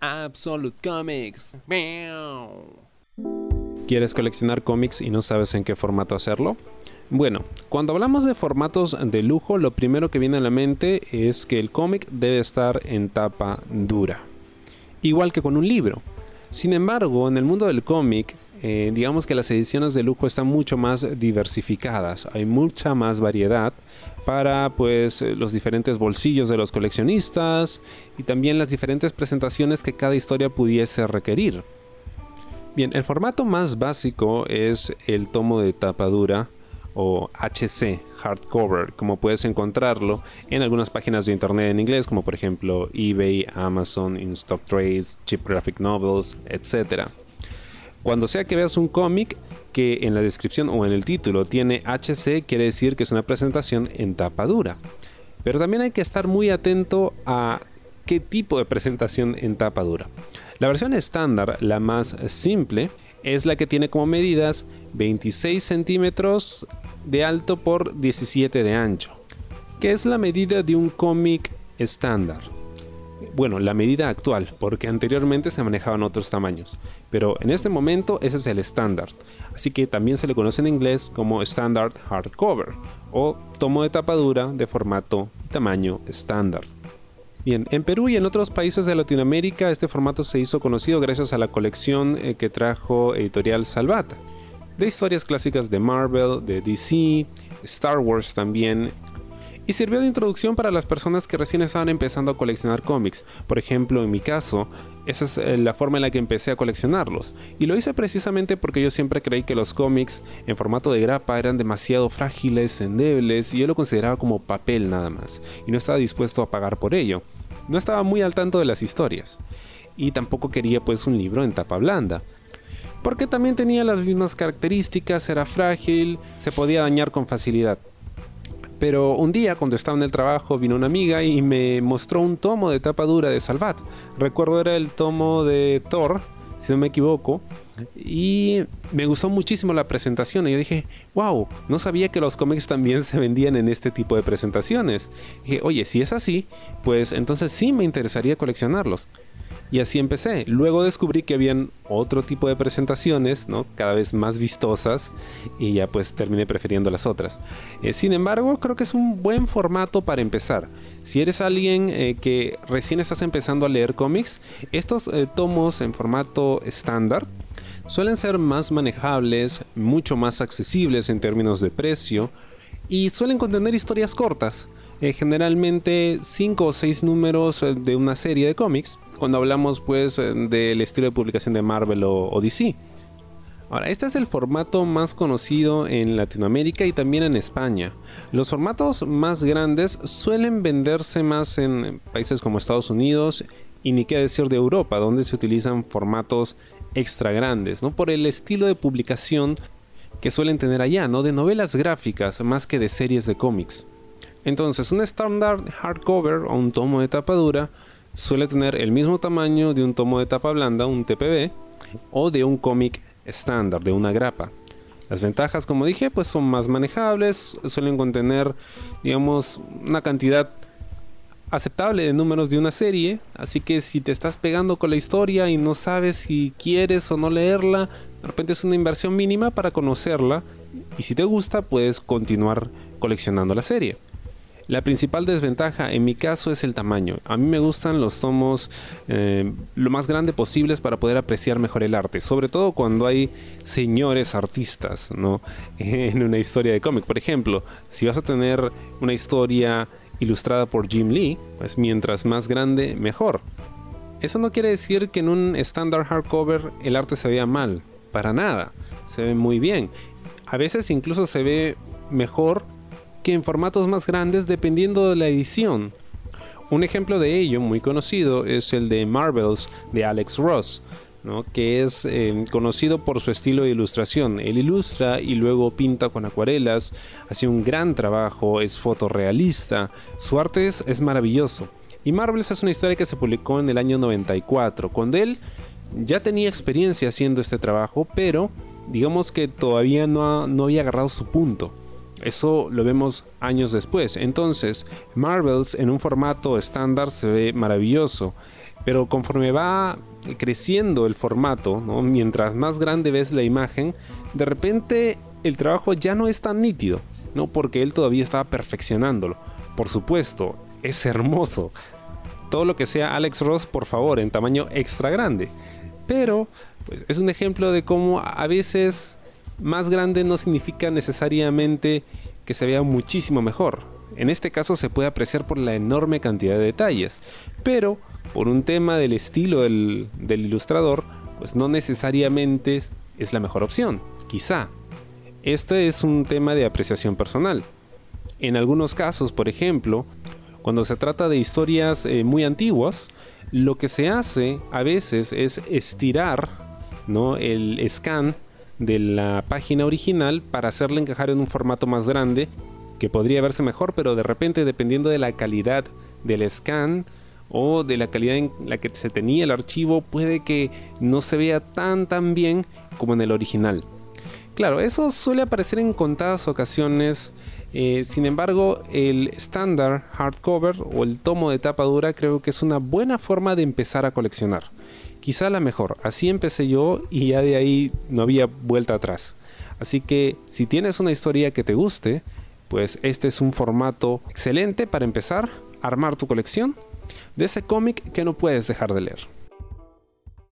Absolute Comics. ¿Quieres coleccionar cómics y no sabes en qué formato hacerlo? Bueno, cuando hablamos de formatos de lujo, lo primero que viene a la mente es que el cómic debe estar en tapa dura. Igual que con un libro. Sin embargo, en el mundo del cómic, eh, digamos que las ediciones de lujo están mucho más diversificadas, hay mucha más variedad para pues eh, los diferentes bolsillos de los coleccionistas y también las diferentes presentaciones que cada historia pudiese requerir. Bien, el formato más básico es el tomo de tapa dura o HC, hardcover, como puedes encontrarlo en algunas páginas de internet en inglés, como por ejemplo eBay, Amazon, InStock Trades, Cheap Graphic Novels, etc. Cuando sea que veas un cómic que en la descripción o en el título tiene HC, quiere decir que es una presentación en tapa dura. Pero también hay que estar muy atento a qué tipo de presentación en tapa dura. La versión estándar, la más simple, es la que tiene como medidas 26 centímetros de alto por 17 de ancho, que es la medida de un cómic estándar. Bueno, la medida actual, porque anteriormente se manejaban otros tamaños, pero en este momento ese es el estándar, así que también se le conoce en inglés como Standard Hardcover o tomo de tapadura de formato tamaño estándar. Bien, en Perú y en otros países de Latinoamérica este formato se hizo conocido gracias a la colección eh, que trajo Editorial Salvata de historias clásicas de Marvel, de DC, Star Wars también, y sirvió de introducción para las personas que recién estaban empezando a coleccionar cómics. Por ejemplo, en mi caso, esa es eh, la forma en la que empecé a coleccionarlos. Y lo hice precisamente porque yo siempre creí que los cómics en formato de grapa eran demasiado frágiles, endebles, y yo lo consideraba como papel nada más. Y no estaba dispuesto a pagar por ello. No estaba muy al tanto de las historias. Y tampoco quería pues un libro en tapa blanda porque también tenía las mismas características, era frágil, se podía dañar con facilidad. Pero un día, cuando estaba en el trabajo, vino una amiga y me mostró un tomo de tapa dura de Salvat. Recuerdo era el tomo de Thor, si no me equivoco. Y me gustó muchísimo la presentación. Y yo dije, wow, no sabía que los cómics también se vendían en este tipo de presentaciones. Y dije, oye, si es así, pues entonces sí me interesaría coleccionarlos. Y así empecé. Luego descubrí que habían otro tipo de presentaciones, ¿no? Cada vez más vistosas y ya pues terminé prefiriendo las otras. Eh, sin embargo, creo que es un buen formato para empezar. Si eres alguien eh, que recién estás empezando a leer cómics, estos eh, tomos en formato estándar suelen ser más manejables, mucho más accesibles en términos de precio y suelen contener historias cortas. generalmente 5 o 6 números de una serie de cómics cuando hablamos pues eh, del estilo de publicación de Marvel o, DC. Ahora, este es el formato más conocido en Latinoamérica y también en España. Los formatos más grandes suelen venderse más en países como Estados Unidos y ni qué decir de Europa, donde se utilizan formatos extra grandes, ¿no? Por el estilo de publicación que suelen tener allá, ¿no? De novelas gráficas más que de series de cómics. Entonces, un estándar hardcover o un tomo de tapa dura suele tener el mismo tamaño de un tomo de tapa blanda, un TPB, o de un cómic estándar, de una grapa. Las ventajas, como dije, pues son más manejables, suelen contener, digamos, una cantidad aceptable de números de una serie, así que si te estás pegando con la historia y no sabes si quieres o no leerla, de repente es una inversión mínima para conocerla y si te gusta puedes continuar coleccionando la serie. La principal desventaja en mi caso es el tamaño. A mí me gustan los tomos eh, lo más grande posibles para poder apreciar mejor el arte, sobre todo cuando hay señores artistas, ¿no? En una historia de cómic. Por ejemplo, si vas a tener una historia ilustrada por Jim Lee, pues mientras más grande, mejor. Eso no quiere decir que en un estándar hardcover el arte se vea mal, para nada, se ve muy bien. A veces incluso se ve mejor en formatos más grandes dependiendo de la edición. Un ejemplo de ello muy conocido es el de Marvels de Alex Ross, que es eh, conocido por su estilo de ilustración. Él ilustra y luego pinta con acuarelas, hace un gran trabajo, es fotorrealista, su arte es, es maravilloso. Y Marvels es una historia que se publicó en el año 94, cuando él ya tenía experiencia haciendo este trabajo, pero digamos que todavía no, no había agarrado su punto. Eso lo vemos años después. Entonces, Marvels en un formato estándar se ve maravilloso. Pero conforme va creciendo el formato, mientras más grande ves la imagen, de repente el trabajo ya no es tan nítido, ¿no? porque él todavía estaba perfeccionándolo. Por supuesto, es hermoso. Todo lo que sea Alex Ross, por favor, en tamaño extra grande. Pero pues, es un ejemplo de cómo a veces más grande no significa necesariamente que se vea muchísimo mejor. En este caso se puede apreciar por la enorme cantidad de detalles, pero por un tema del estilo del, ilustrador, pues no necesariamente es la mejor opción, quizá. Este es un tema de apreciación personal. En algunos casos, por ejemplo, cuando se trata de historias eh, muy antiguas, lo que se hace a veces es estirar ¿no? el scan de la página original para hacerla encajar en un formato más grande que podría verse mejor, pero de repente dependiendo de la calidad del scan o de la calidad en la que se tenía el archivo, puede que no se vea tan tan bien como en el original. Claro, eso suele aparecer en contadas ocasiones. Eh, sin embargo, el estándar hardcover o el tomo de tapa dura creo que es una buena forma de empezar a coleccionar. Quizá la mejor. Así empecé yo y ya de ahí no había vuelta atrás. Así que si tienes una historia que te guste, pues este es un formato excelente para empezar a armar tu colección de ese cómic que no puedes dejar de leer.